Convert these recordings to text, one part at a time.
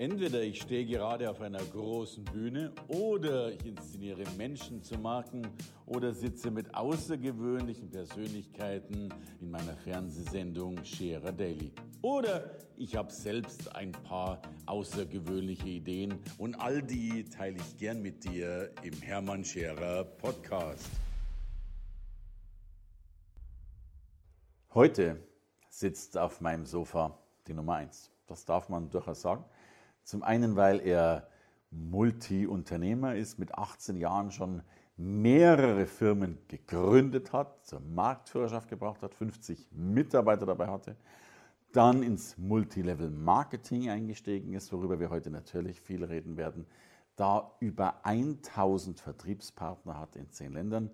Entweder ich stehe gerade auf einer großen Bühne oder ich inszeniere Menschen zu Marken oder sitze mit außergewöhnlichen Persönlichkeiten in meiner Fernsehsendung Scherer Daily. Oder ich habe selbst ein paar außergewöhnliche Ideen und all die teile ich gern mit dir im Hermann Scherer Podcast. Heute sitzt auf meinem Sofa die Nummer 1. Das darf man durchaus sagen. Zum einen, weil er Multi-Unternehmer ist, mit 18 Jahren schon mehrere Firmen gegründet hat, zur Marktführerschaft gebracht hat, 50 Mitarbeiter dabei hatte, dann ins Multilevel-Marketing eingestiegen ist, worüber wir heute natürlich viel reden werden, da über 1000 Vertriebspartner hat in zehn Ländern.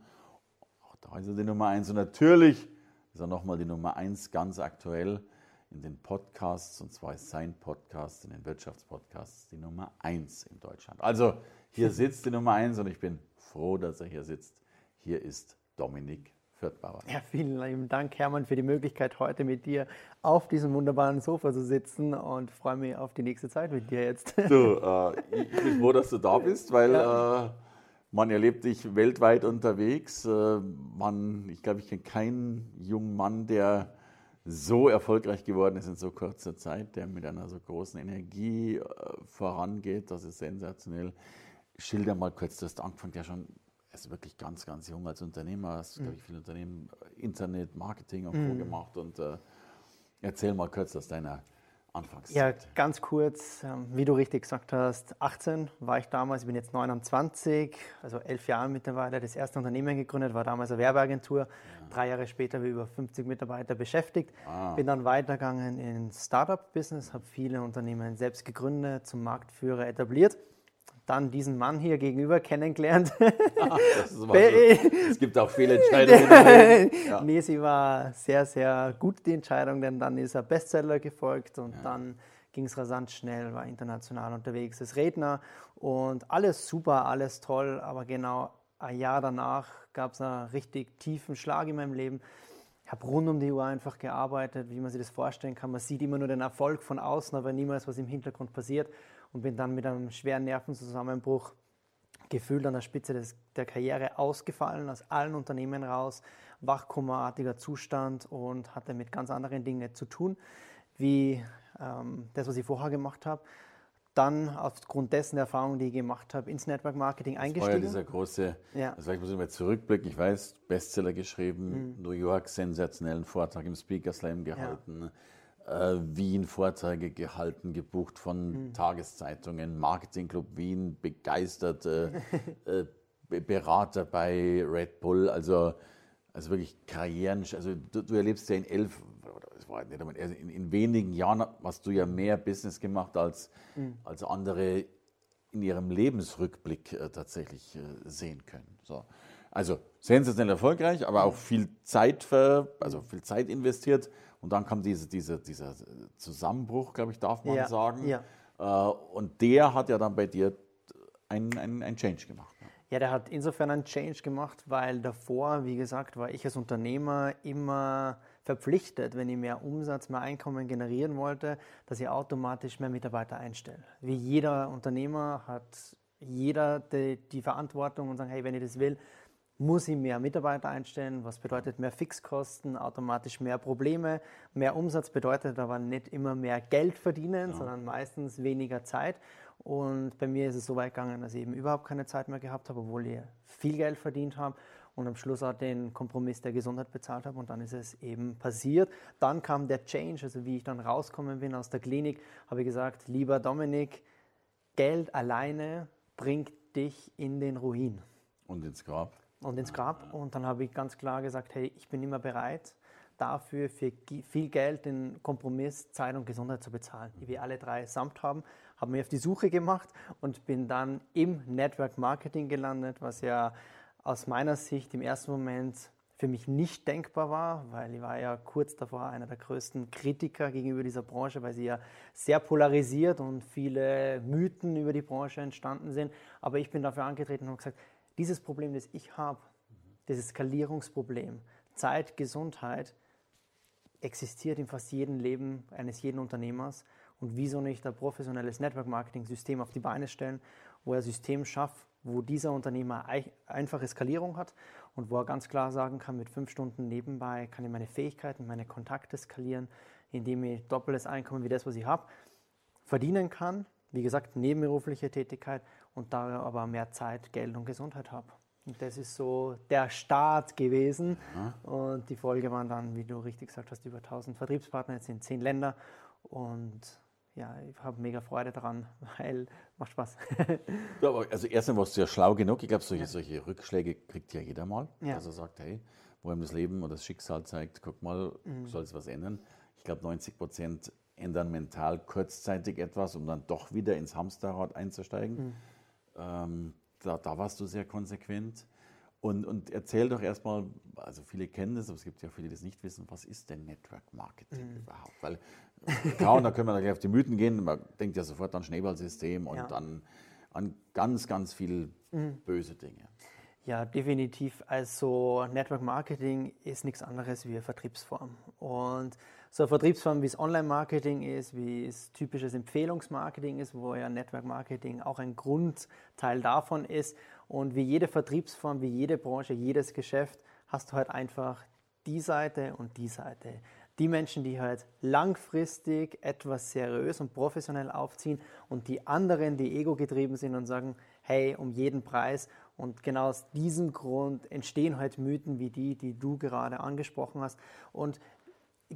Auch da ist er die Nummer 1 und natürlich ist er nochmal die Nummer 1 ganz aktuell in den Podcasts, und zwar ist sein Podcast, in den Wirtschaftspodcasts, die Nummer 1 in Deutschland. Also hier sitzt die Nummer 1 und ich bin froh, dass er hier sitzt. Hier ist Dominik Fürthbauer. Ja, vielen lieben Dank, Hermann, für die Möglichkeit, heute mit dir auf diesem wunderbaren Sofa zu sitzen und freue mich auf die nächste Zeit mit dir jetzt. Du, äh, ich bin froh, dass du da bist, weil ja. äh, man erlebt dich weltweit unterwegs. Äh, man, ich glaube, ich kenne keinen jungen Mann, der so erfolgreich geworden ist in so kurzer Zeit, der mit einer so großen Energie äh, vorangeht. Das ist sensationell. Schilder mal kurz, du hast angefangen ja schon, also wirklich ganz, ganz jung als Unternehmer, hast, mhm. glaube ich, viele Unternehmen, äh, Internet, Marketing und mhm. so gemacht. Und äh, erzähl mal kurz aus deiner Anfangszeit? Ja, ganz kurz, ähm, wie du richtig gesagt hast, 18 war ich damals, ich bin jetzt 29, also elf Jahre mittlerweile, das erste Unternehmen gegründet, war damals eine Werbeagentur. Ja. Drei Jahre später habe ich über 50 Mitarbeiter beschäftigt. Ah. Bin dann weitergegangen ins Startup-Business, habe viele Unternehmen selbst gegründet, zum Marktführer etabliert dann diesen Mann hier gegenüber kennengelernt. Ach, es gibt auch viele Entscheidungen. ja. Nee, sie war sehr, sehr gut, die Entscheidung, denn dann ist er Bestseller gefolgt und ja. dann ging es rasant schnell, war international unterwegs als Redner und alles super, alles toll, aber genau ein Jahr danach gab es einen richtig tiefen Schlag in meinem Leben. Ich habe rund um die Uhr einfach gearbeitet, wie man sich das vorstellen kann. Man sieht immer nur den Erfolg von außen, aber niemals, was im Hintergrund passiert und bin dann mit einem schweren Nervenzusammenbruch gefühlt an der Spitze des, der Karriere ausgefallen, aus allen Unternehmen raus, wachkummerartiger Zustand und hatte mit ganz anderen Dingen zu tun, wie ähm, das, was ich vorher gemacht habe. Dann aufgrund dessen Erfahrungen, die ich gemacht habe, ins Network Marketing eingestiegen. Das war ja dieser große, ja. also ich muss immer zurückblicken, ich weiß, Bestseller geschrieben, mhm. New York, sensationellen Vortrag im Speaker Slam gehalten. Ja äh, Wien Vorträge gehalten, gebucht von mhm. Tageszeitungen, Marketingclub Wien, begeisterte äh, Berater bei Red Bull, also, also wirklich Karrieren. Also du, du erlebst ja in elf, in, in, wenigen Jahren hast du ja mehr Business gemacht als, mhm. als andere in ihrem Lebensrückblick äh, tatsächlich äh, sehen können. So. Also sensationell erfolgreich, aber auch viel Zeit, für, also viel Zeit investiert. Und dann kam diese, diese, dieser Zusammenbruch, glaube ich, darf man ja, sagen. Ja. Äh, und der hat ja dann bei dir einen ein Change gemacht. Ja, der hat insofern einen Change gemacht, weil davor, wie gesagt, war ich als Unternehmer immer verpflichtet, wenn ich mehr Umsatz, mehr Einkommen generieren wollte, dass ich automatisch mehr Mitarbeiter einstelle. Wie jeder Unternehmer hat jeder die, die Verantwortung und sagt, hey, wenn ich das will, muss ich mehr Mitarbeiter einstellen, was bedeutet mehr Fixkosten, automatisch mehr Probleme. Mehr Umsatz bedeutet aber nicht immer mehr Geld verdienen, ja. sondern meistens weniger Zeit. Und bei mir ist es so weit gegangen, dass ich eben überhaupt keine Zeit mehr gehabt habe, obwohl ich viel Geld verdient habe und am Schluss auch den Kompromiss der Gesundheit bezahlt habe und dann ist es eben passiert. Dann kam der Change, also wie ich dann rausgekommen bin aus der Klinik, habe ich gesagt, lieber Dominik, Geld alleine bringt dich in den Ruin. Und ins Grab und ins Grab. Und dann habe ich ganz klar gesagt, hey, ich bin immer bereit, dafür für viel Geld den Kompromiss Zeit und Gesundheit zu bezahlen, die wir alle drei samt haben. Habe mich auf die Suche gemacht und bin dann im Network Marketing gelandet, was ja aus meiner Sicht im ersten Moment für mich nicht denkbar war, weil ich war ja kurz davor einer der größten Kritiker gegenüber dieser Branche, weil sie ja sehr polarisiert und viele Mythen über die Branche entstanden sind. Aber ich bin dafür angetreten und habe gesagt, dieses Problem, das ich habe, dieses Skalierungsproblem, Zeit, Gesundheit, existiert in fast jedem Leben eines jeden Unternehmers. Und wieso nicht ein professionelles Network-Marketing-System auf die Beine stellen, wo er System schafft, wo dieser Unternehmer einfache Skalierung hat und wo er ganz klar sagen kann, mit fünf Stunden nebenbei kann ich meine Fähigkeiten, meine Kontakte skalieren, indem ich doppeltes Einkommen wie das, was ich habe, verdienen kann. Wie gesagt, nebenberufliche Tätigkeit und da aber mehr Zeit, Geld und Gesundheit habe. Und das ist so der Start gewesen. Mhm. Und die Folge waren dann, wie du richtig gesagt hast, über 1000 Vertriebspartner jetzt in zehn Länder. Und ja, ich habe mega Freude daran, weil macht Spaß. ja, aber also erstmal warst du ja schlau genug. Ich glaube, solche, ja. solche Rückschläge kriegt ja jeder mal. Ja. Dass er sagt, hey, wo ihm das Leben oder das Schicksal zeigt, guck mal, mhm. soll es was ändern. Ich glaube, 90 Prozent ändern mental kurzzeitig etwas, um dann doch wieder ins Hamsterrad einzusteigen. Mhm. Ähm, da, da warst du sehr konsequent. Und, und erzähl doch erstmal, also viele kennen das, aber es gibt ja viele, die das nicht wissen, was ist denn Network Marketing mhm. überhaupt? Weil klar, da können wir gleich auf die Mythen gehen, man denkt ja sofort an Schneeballsystem und ja. an, an ganz, ganz viele mhm. böse Dinge. Ja, definitiv. Also Network Marketing ist nichts anderes wie eine Vertriebsform. Und so eine Vertriebsform, wie es Online-Marketing ist, wie es typisches Empfehlungsmarketing ist, wo ja Network Marketing auch ein Grundteil davon ist. Und wie jede Vertriebsform, wie jede Branche, jedes Geschäft, hast du halt einfach die Seite und die Seite. Die Menschen, die halt langfristig etwas seriös und professionell aufziehen und die anderen, die ego-getrieben sind und sagen, hey, um jeden Preis. Und genau aus diesem Grund entstehen halt Mythen wie die, die du gerade angesprochen hast. Und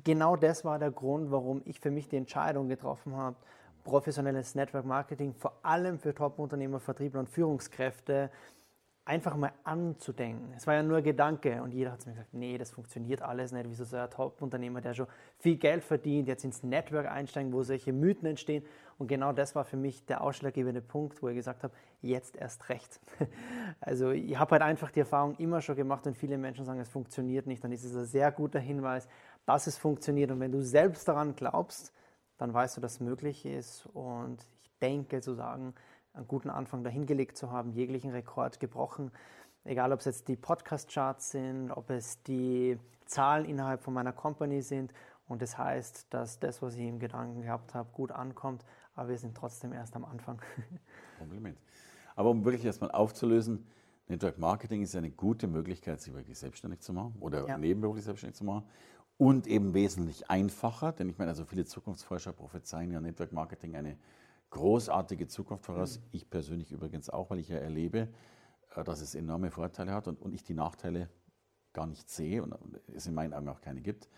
genau das war der Grund, warum ich für mich die Entscheidung getroffen habe, professionelles Network Marketing vor allem für Top-Unternehmer, Vertriebler und Führungskräfte einfach mal anzudenken. Es war ja nur Gedanke und jeder hat mir gesagt, nee, das funktioniert alles nicht. Wieso so ein Top-Unternehmer, der schon viel Geld verdient, jetzt ins Network einsteigen, wo solche Mythen entstehen. Und genau das war für mich der ausschlaggebende Punkt, wo ich gesagt habe, jetzt erst recht. Also ich habe halt einfach die Erfahrung immer schon gemacht und viele Menschen sagen, es funktioniert nicht. Dann ist es ein sehr guter Hinweis, dass es funktioniert. Und wenn du selbst daran glaubst, dann weißt du, dass es möglich ist. Und ich denke zu sagen, einen guten Anfang dahingelegt zu haben, jeglichen Rekord gebrochen. Egal, ob es jetzt die Podcast-Charts sind, ob es die Zahlen innerhalb von meiner Company sind. Und das heißt, dass das, was ich im Gedanken gehabt habe, gut ankommt. Aber wir sind trotzdem erst am Anfang. Kompliment. Aber um wirklich erstmal aufzulösen, Network Marketing ist eine gute Möglichkeit, sich wirklich selbstständig zu machen oder ja. nebenberuflich selbstständig zu machen und eben wesentlich einfacher, denn ich meine, also viele Zukunftsforscher prophezeien ja Network Marketing eine großartige Zukunft voraus. Mhm. Ich persönlich übrigens auch, weil ich ja erlebe, äh, dass es enorme Vorteile hat und, und ich die Nachteile gar nicht sehe und es in meinen Augen auch keine gibt,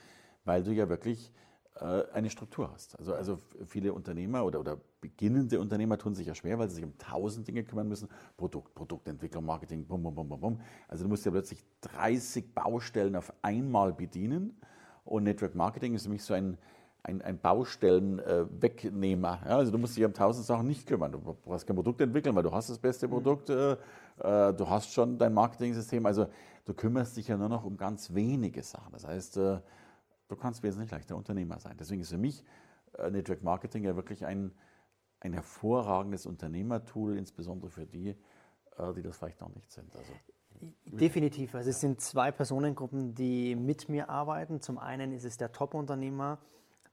weil du ja wirklich äh, eine Struktur hast. Also, also viele Unternehmer oder, oder beginnende Unternehmer tun sich ja schwer, weil sie sich um tausend Dinge kümmern müssen. Produkt, Produktentwicklung, Marketing, bum, bum, bum, bum, bum. Also du musst ja plötzlich 30 Baustellen auf einmal bedienen und Network Marketing ist mich so ein, ein, ein Baustellenwegnehmer. Äh, ja, also du musst dich um tausend Sachen nicht kümmern. Du brauchst kein Produkt entwickeln, weil du hast das beste mhm. Produkt. Äh, äh, du hast schon dein Marketing-System. Also du kümmerst dich ja nur noch um ganz wenige Sachen. Das heißt, äh, du kannst wesentlich leichter Unternehmer sein. Deswegen ist für mich äh, Network Marketing ja wirklich ein, ein hervorragendes Unternehmertool, insbesondere für die, äh, die das vielleicht noch nicht sind. Also Definitiv. Also es sind zwei Personengruppen, die mit mir arbeiten. Zum einen ist es der Top-Unternehmer,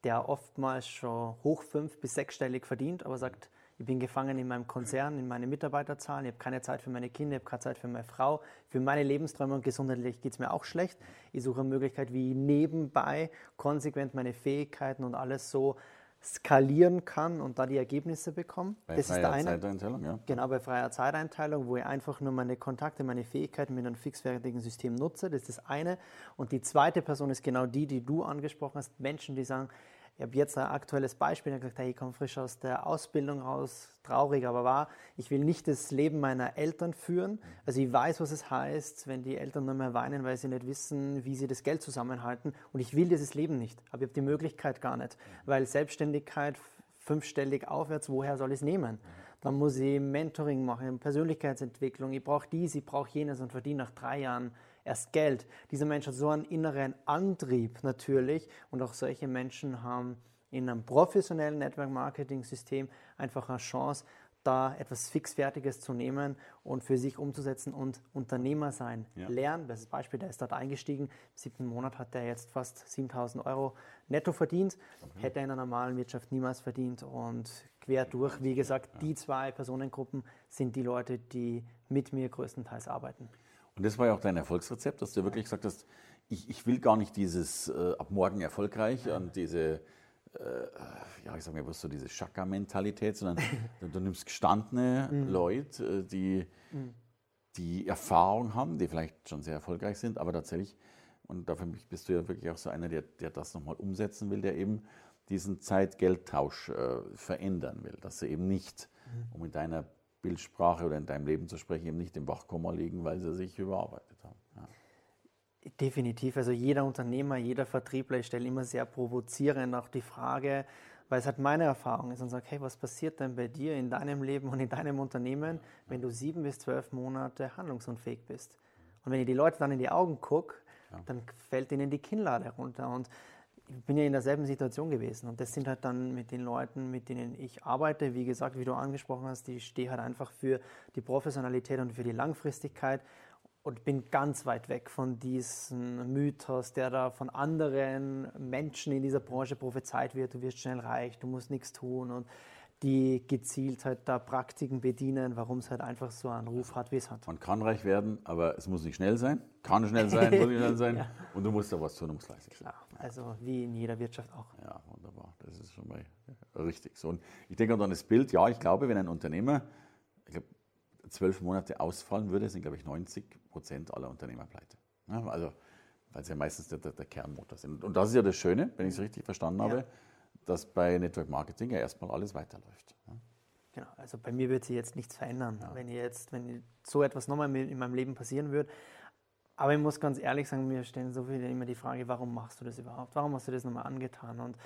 der oftmals schon hoch fünf- bis sechsstellig verdient, aber sagt, ich bin gefangen in meinem Konzern, in meine Mitarbeiterzahlen, ich habe keine Zeit für meine Kinder, ich habe keine Zeit für meine Frau, für meine Lebensträume und gesundheitlich geht es mir auch schlecht. Ich suche eine Möglichkeit, wie ich nebenbei konsequent meine Fähigkeiten und alles so skalieren kann und da die Ergebnisse bekomme. Bei das freier ist der eine. Zeiteinteilung, ja. Genau, bei freier Zeiteinteilung, wo ich einfach nur meine Kontakte, meine Fähigkeiten mit einem fixfertigen System nutze. Das ist das eine. Und die zweite Person ist genau die, die du angesprochen hast. Menschen, die sagen, ich habe jetzt ein aktuelles Beispiel, ich habe gesagt, hey, ich komme frisch aus der Ausbildung raus, traurig, aber wahr. Ich will nicht das Leben meiner Eltern führen. Also ich weiß, was es heißt, wenn die Eltern nur mehr weinen, weil sie nicht wissen, wie sie das Geld zusammenhalten. Und ich will dieses Leben nicht, aber ich habe die Möglichkeit gar nicht, weil Selbstständigkeit fünfstellig aufwärts, woher soll ich es nehmen? Dann muss ich Mentoring machen, Persönlichkeitsentwicklung, ich brauche dies, ich brauche jenes und verdiene nach drei Jahren erst Geld. Dieser Mensch hat so einen inneren Antrieb natürlich und auch solche Menschen haben in einem professionellen Network Marketing System einfach eine Chance, da etwas Fixfertiges zu nehmen und für sich umzusetzen und Unternehmer sein. Ja. Lernen, das ist Beispiel, der ist dort eingestiegen. Im siebten Monat hat er jetzt fast 7000 Euro netto verdient. Okay. Hätte er in einer normalen Wirtschaft niemals verdient. Und quer durch, wie gesagt, ja. die zwei Personengruppen sind die Leute, die mit mir größtenteils arbeiten. Und das war ja auch dein Erfolgsrezept, dass du wirklich gesagt hast, ich, ich will gar nicht dieses äh, ab morgen erfolgreich ja. und diese äh, ja, ich sag mal, was so diese Schakka-Mentalität, sondern du, du, nimmst gestandene mhm. Leute, äh, die, mhm. die Erfahrung haben, die vielleicht schon sehr erfolgreich sind, aber tatsächlich, und dafür bist du ja wirklich auch so einer, der, der das nochmal umsetzen will, der eben diesen Zeit-Geld-Tausch äh, verändern will, dass sie eben nicht, mhm. um in deiner Bildsprache oder in deinem Leben zu sprechen, eben nicht im Wachkoma liegen, weil sie sich überarbeitet haben. Ja. Definitiv. Also jeder Unternehmer, jeder Vertriebler, ich stelle immer sehr provozierend auch die Frage, weil es halt meine Erfahrung ist und sage, hey, was passiert denn bei dir in deinem Leben und in deinem Unternehmen, wenn du sieben bis zwölf Monate handlungsunfähig bist? Und wenn ich die Leute dann in die Augen gucke, ja. dann fällt ihnen die Kinnlade runter. Und ich bin ja in derselben Situation gewesen. Und das sind halt dann mit den Leuten, mit denen ich arbeite, wie gesagt, wie du angesprochen hast, die stehe halt einfach für die Professionalität und für die Langfristigkeit und bin ganz weit weg von diesem Mythos, der da von anderen Menschen in dieser Branche prophezeit wird, du wirst schnell reich, du musst nichts tun und die gezielt halt da Praktiken bedienen, warum es halt einfach so einen Ruf hat, wie es hat. Man kann reich werden, aber es muss nicht schnell sein, kann schnell sein, muss nicht schnell sein ja. und du musst da was tun, um es leisten Klar, also wie in jeder Wirtschaft auch. Ja, wunderbar, das ist schon mal richtig so. Und ich denke an das Bild, ja, ich glaube, wenn ein Unternehmer, ich glaube, zwölf Monate ausfallen würde, sind, glaube ich, 90 Prozent aller Unternehmer pleite. Ja, also, weil sie ja meistens der, der, Kernmotor sind. Und das ist ja das Schöne, wenn ich es richtig verstanden habe. Dass bei Network Marketing ja erstmal alles weiterläuft. Ja. Genau, also bei mir wird sich jetzt nichts verändern, wenn jetzt, wenn so etwas nochmal in meinem Leben passieren würde. Aber ich muss ganz ehrlich sagen, mir stellen so viele immer die Frage, warum machst du das überhaupt? Warum hast du das nochmal angetan? Und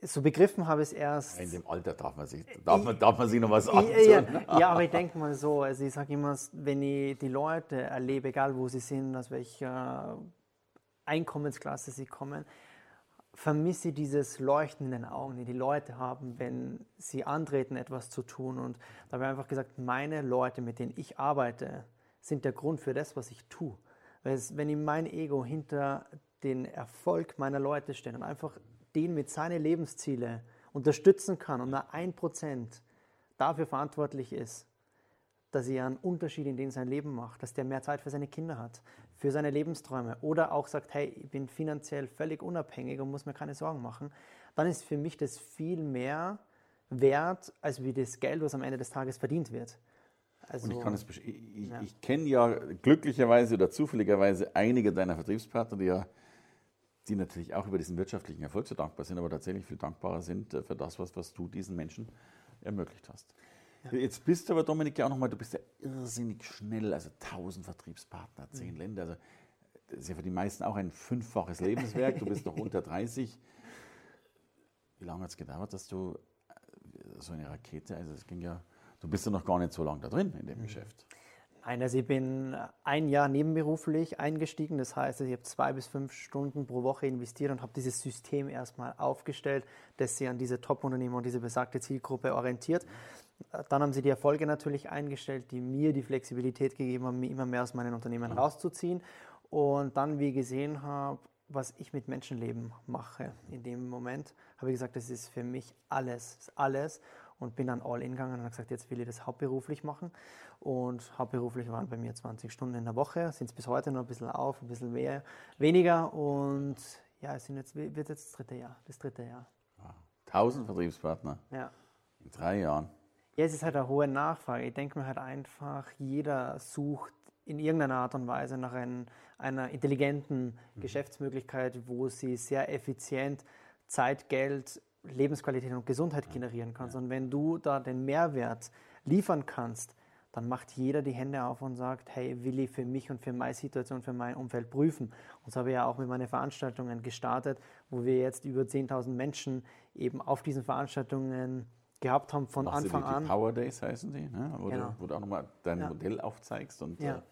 so begriffen habe ich es erst. In dem Alter darf man sich, darf man, darf man sich noch was antun. Ja, ja, aber ich denke mal so, also ich sage immer, wenn ich die Leute erlebe, egal wo sie sind, aus welcher Einkommensklasse sie kommen, vermisse dieses Leuchten in den Augen, die die Leute haben, wenn sie antreten, etwas zu tun. Und da habe ich einfach gesagt, meine Leute, mit denen ich arbeite, sind der Grund für das, was ich tue. Weil wenn ich mein Ego hinter den Erfolg meiner Leute stelle und einfach den mit seinen Lebenszielen unterstützen kann und nur ein Prozent dafür verantwortlich ist, dass er einen Unterschied in dem sein Leben macht, dass der mehr Zeit für seine Kinder hat, für seine Lebensträume oder auch sagt, hey, ich bin finanziell völlig unabhängig und muss mir keine Sorgen machen, dann ist für mich das viel mehr wert, als wie das Geld, was am Ende des Tages verdient wird. Also, und ich kann es ich, ich, ja. ich kenne ja glücklicherweise oder zufälligerweise einige deiner Vertriebspartner, die ja die natürlich auch über diesen wirtschaftlichen Erfolg so dankbar sind, aber tatsächlich viel dankbarer sind äh, für das, was, was du diesen Menschen ermöglicht hast. Ja. Jetzt bist du aber, Dominik, ja auch nochmal, du bist ja irrsinnig schnell, also 1000 Vertriebspartner, 10 mhm. Länder, also das ist ja für die meisten auch ein fünffaches Lebenswerk, du bist noch unter 30. Wie lange hat es gedauert, dass du äh, so eine Rakete, also es ging ja, du bist ja noch gar nicht so lange da drin in dem mhm. Geschäft. Nein, also ich bin ein Jahr nebenberuflich eingestiegen. Das heißt, ich habe zwei bis fünf Stunden pro Woche investiert und habe dieses System erstmal aufgestellt, das sich an diese Top-Unternehmer und diese besagte Zielgruppe orientiert. Dann haben sie die Erfolge natürlich eingestellt, die mir die Flexibilität gegeben haben, mir immer mehr aus meinen Unternehmen rauszuziehen. Und dann, wie ich gesehen habe, was ich mit Menschenleben mache in dem Moment, habe ich gesagt, das ist für mich alles, ist alles und bin dann all in gegangen und habe gesagt, jetzt will ich das hauptberuflich machen. Und hauptberuflich waren bei mir 20 Stunden in der Woche, sind es bis heute noch ein bisschen auf, ein bisschen mehr, weniger. Und ja, es sind jetzt, wird jetzt das dritte Jahr. Das dritte Jahr. Wow. 1000 Vertriebspartner. Ja. In drei Jahren. Ja, es ist halt eine hohe Nachfrage. Ich denke mir halt einfach, jeder sucht in irgendeiner Art und Weise nach ein, einer intelligenten mhm. Geschäftsmöglichkeit, wo sie sehr effizient Zeit, Geld, Lebensqualität und Gesundheit generieren kannst. Ja. Und wenn du da den Mehrwert liefern kannst, dann macht jeder die Hände auf und sagt, hey, will ich für mich und für meine Situation, für mein Umfeld prüfen. Und so habe ich ja auch mit meinen Veranstaltungen gestartet, wo wir jetzt über 10.000 Menschen eben auf diesen Veranstaltungen gehabt haben von Machst Anfang die, die an. Power Days heißen die, ne? wo, genau. du, wo du auch nochmal dein ja. Modell aufzeigst und ja. Äh,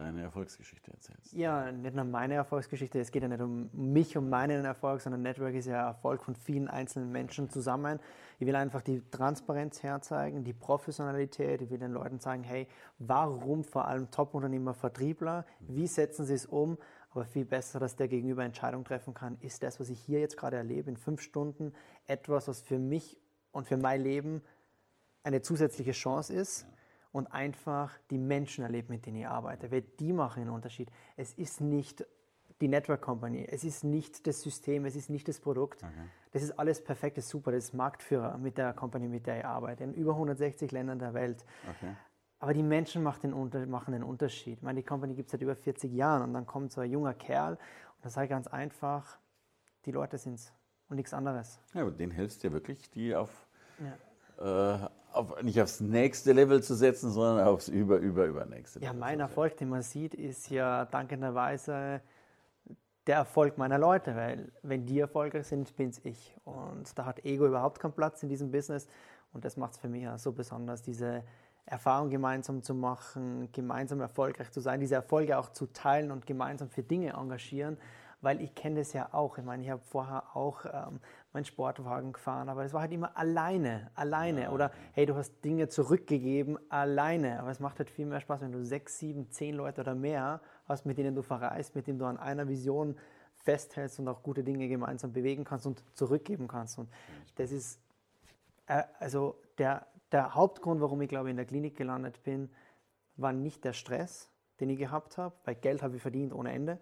deine Erfolgsgeschichte erzählst. Ja, nicht nur meine Erfolgsgeschichte. Es geht ja nicht um mich, um meinen Erfolg, sondern Network ist ja Erfolg von vielen einzelnen Menschen zusammen. Ich will einfach die Transparenz herzeigen, die Professionalität. Ich will den Leuten sagen, hey, warum vor allem Top-Unternehmer, Vertriebler? Wie setzen sie es um? Aber viel besser, dass der Gegenüber Entscheidungen treffen kann, ist das, was ich hier jetzt gerade erlebe, in fünf Stunden etwas, was für mich und für mein Leben eine zusätzliche Chance ist. Ja und einfach die Menschen erlebt, mit denen ich arbeite. Weil die machen einen Unterschied. Es ist nicht die Network Company, es ist nicht das System, es ist nicht das Produkt. Okay. Das ist alles perfekt, das ist super, das ist Marktführer mit der Company, mit der ich arbeite, in über 160 Ländern der Welt. Okay. Aber die Menschen machen den, machen den Unterschied. Ich meine, die Company gibt es seit über 40 Jahren und dann kommt so ein junger Kerl und da sage ich ganz einfach, die Leute sind es und nichts anderes. Ja, aber den hilfst du ja wirklich, die auf ja. äh, auf, nicht aufs nächste Level zu setzen, sondern aufs über, über, übernächste. Ja, mein Erfolg, den man sieht, ist ja dankenderweise der Erfolg meiner Leute, weil wenn die erfolgreich sind, bin es ich. Und da hat Ego überhaupt keinen Platz in diesem Business. Und das macht es für mich ja so besonders, diese Erfahrung gemeinsam zu machen, gemeinsam erfolgreich zu sein, diese Erfolge auch zu teilen und gemeinsam für Dinge engagieren weil ich kenne das ja auch. Ich meine, ich habe vorher auch ähm, meinen Sportwagen gefahren, aber es war halt immer alleine, alleine. Ja. Oder hey, du hast Dinge zurückgegeben, alleine. Aber es macht halt viel mehr Spaß, wenn du sechs, sieben, zehn Leute oder mehr hast, mit denen du verreist, mit denen du an einer Vision festhältst und auch gute Dinge gemeinsam bewegen kannst und zurückgeben kannst. Und das ist äh, also der, der Hauptgrund, warum ich glaube in der Klinik gelandet bin, war nicht der Stress, den ich gehabt habe, weil Geld habe ich verdient ohne Ende,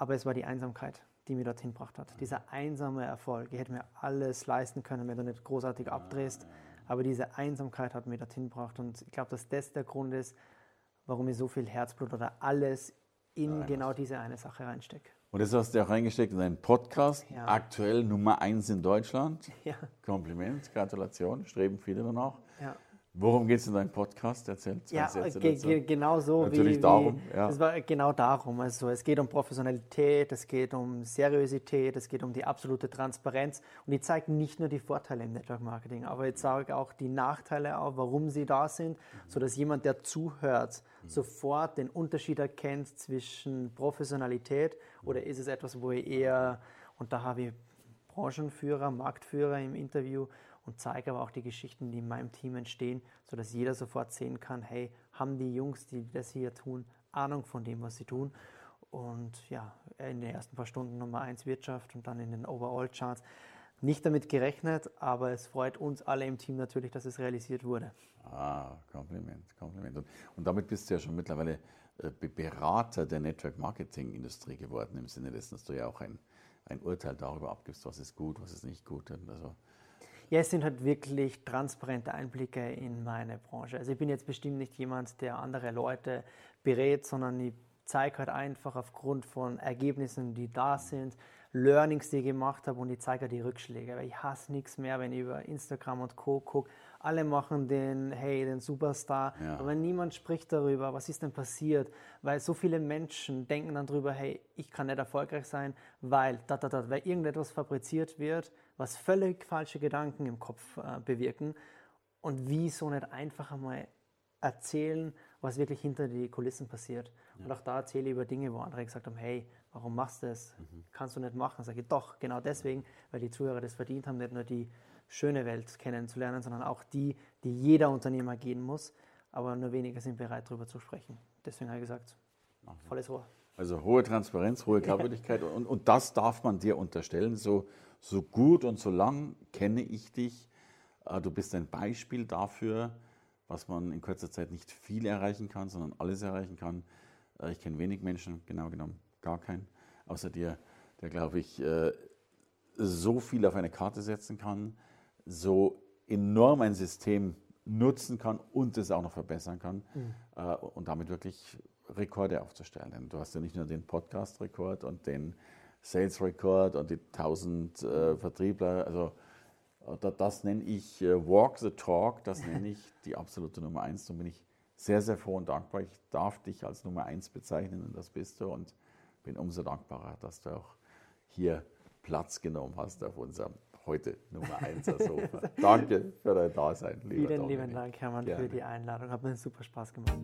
aber es war die Einsamkeit, die mich dorthin gebracht hat. Dieser einsame Erfolg. Ich hätte mir alles leisten können, wenn du nicht großartig abdrehst. Aber diese Einsamkeit hat mich dorthin gebracht. Und ich glaube, dass das der Grund ist, warum ich so viel Herzblut oder alles in genau diese eine Sache reinstecke. Und das hast du auch reingesteckt in deinen Podcast, ja. aktuell Nummer eins in Deutschland. Ja. Kompliment, Gratulation, streben viele danach. Ja. Worum geht es in deinem Podcast? Erzähl zwei ja, Sätze ge genau so. Natürlich wie, darum. Wie, ja. Es war genau darum. Also es geht um Professionalität, es geht um Seriosität, es geht um die absolute Transparenz. Und ich zeige nicht nur die Vorteile im Network Marketing, aber ich zeige auch die Nachteile auf, warum sie da sind, mhm. sodass jemand, der zuhört, mhm. sofort den Unterschied erkennt zwischen Professionalität oder ist es etwas, wo ich eher, und da habe ich Branchenführer, Marktführer im Interview, und zeige aber auch die Geschichten, die in meinem Team entstehen, sodass jeder sofort sehen kann, hey, haben die Jungs, die das hier tun, Ahnung von dem, was sie tun. Und ja, in den ersten paar Stunden Nummer 1 Wirtschaft und dann in den Overall-Charts. Nicht damit gerechnet, aber es freut uns alle im Team natürlich, dass es realisiert wurde. Ah, Kompliment, Kompliment. Und, und damit bist du ja schon mittlerweile äh, Berater der Network-Marketing-Industrie geworden, im Sinne dessen, dass du ja auch ein, ein Urteil darüber abgibst, was ist gut, was ist nicht gut. Also ja, es sind halt wirklich transparente Einblicke in meine Branche. Also ich bin jetzt bestimmt nicht jemand, der andere Leute berät, sondern ich zeige halt einfach aufgrund von Ergebnissen, die da sind, Learnings, die ich gemacht habe und ich zeige die Rückschläge. Weil ich hasse nichts mehr, wenn ich über Instagram und Co. gucke. Alle machen den, hey, den Superstar. Ja. Aber niemand spricht darüber, was ist denn passiert? Weil so viele Menschen denken dann darüber, hey, ich kann nicht erfolgreich sein, weil, da, da, da, weil irgendetwas fabriziert wird, was völlig falsche Gedanken im Kopf äh, bewirken. Und wieso nicht einfach einmal erzählen, was wirklich hinter die Kulissen passiert. Ja. Und auch da erzähle ich über Dinge, wo andere gesagt haben, hey, warum machst du das? Mhm. Kannst du nicht machen? Sage ich, doch, genau deswegen, weil die Zuhörer das verdient haben, nicht nur die schöne Welt kennenzulernen, sondern auch die, die jeder Unternehmer gehen muss. Aber nur wenige sind bereit, darüber zu sprechen. Deswegen habe ich gesagt, volles Rohr. Also hohe Transparenz, hohe Glaubwürdigkeit. und, und das darf man dir unterstellen. So, so gut und so lang kenne ich dich. Äh, du bist ein Beispiel dafür, was man in kurzer Zeit nicht viel erreichen kann, sondern alles erreichen kann. Äh, ich kenne wenig Menschen, genau genommen gar keinen, außer dir, der, glaube ich, äh, so viel auf eine Karte setzen kann, so enorm ein System nutzen kann und es auch noch verbessern kann mhm. und damit wirklich Rekorde aufzustellen. Denn du hast ja nicht nur den Podcast-Rekord und den Sales-Rekord und die 1000 äh, Vertriebler, also das, das nenne ich äh, Walk the Talk, das nenne ich die absolute Nummer eins. Da bin ich sehr, sehr froh und dankbar. Ich darf dich als Nummer eins bezeichnen und das bist du und bin umso dankbarer, dass du auch hier Platz genommen hast auf unserem heute Nummer 1 Sofa. Danke für dein Dasein, lieber Vielen lieben Dank, Hermann, Gerne. für die Einladung. Hat mir super Spaß gemacht.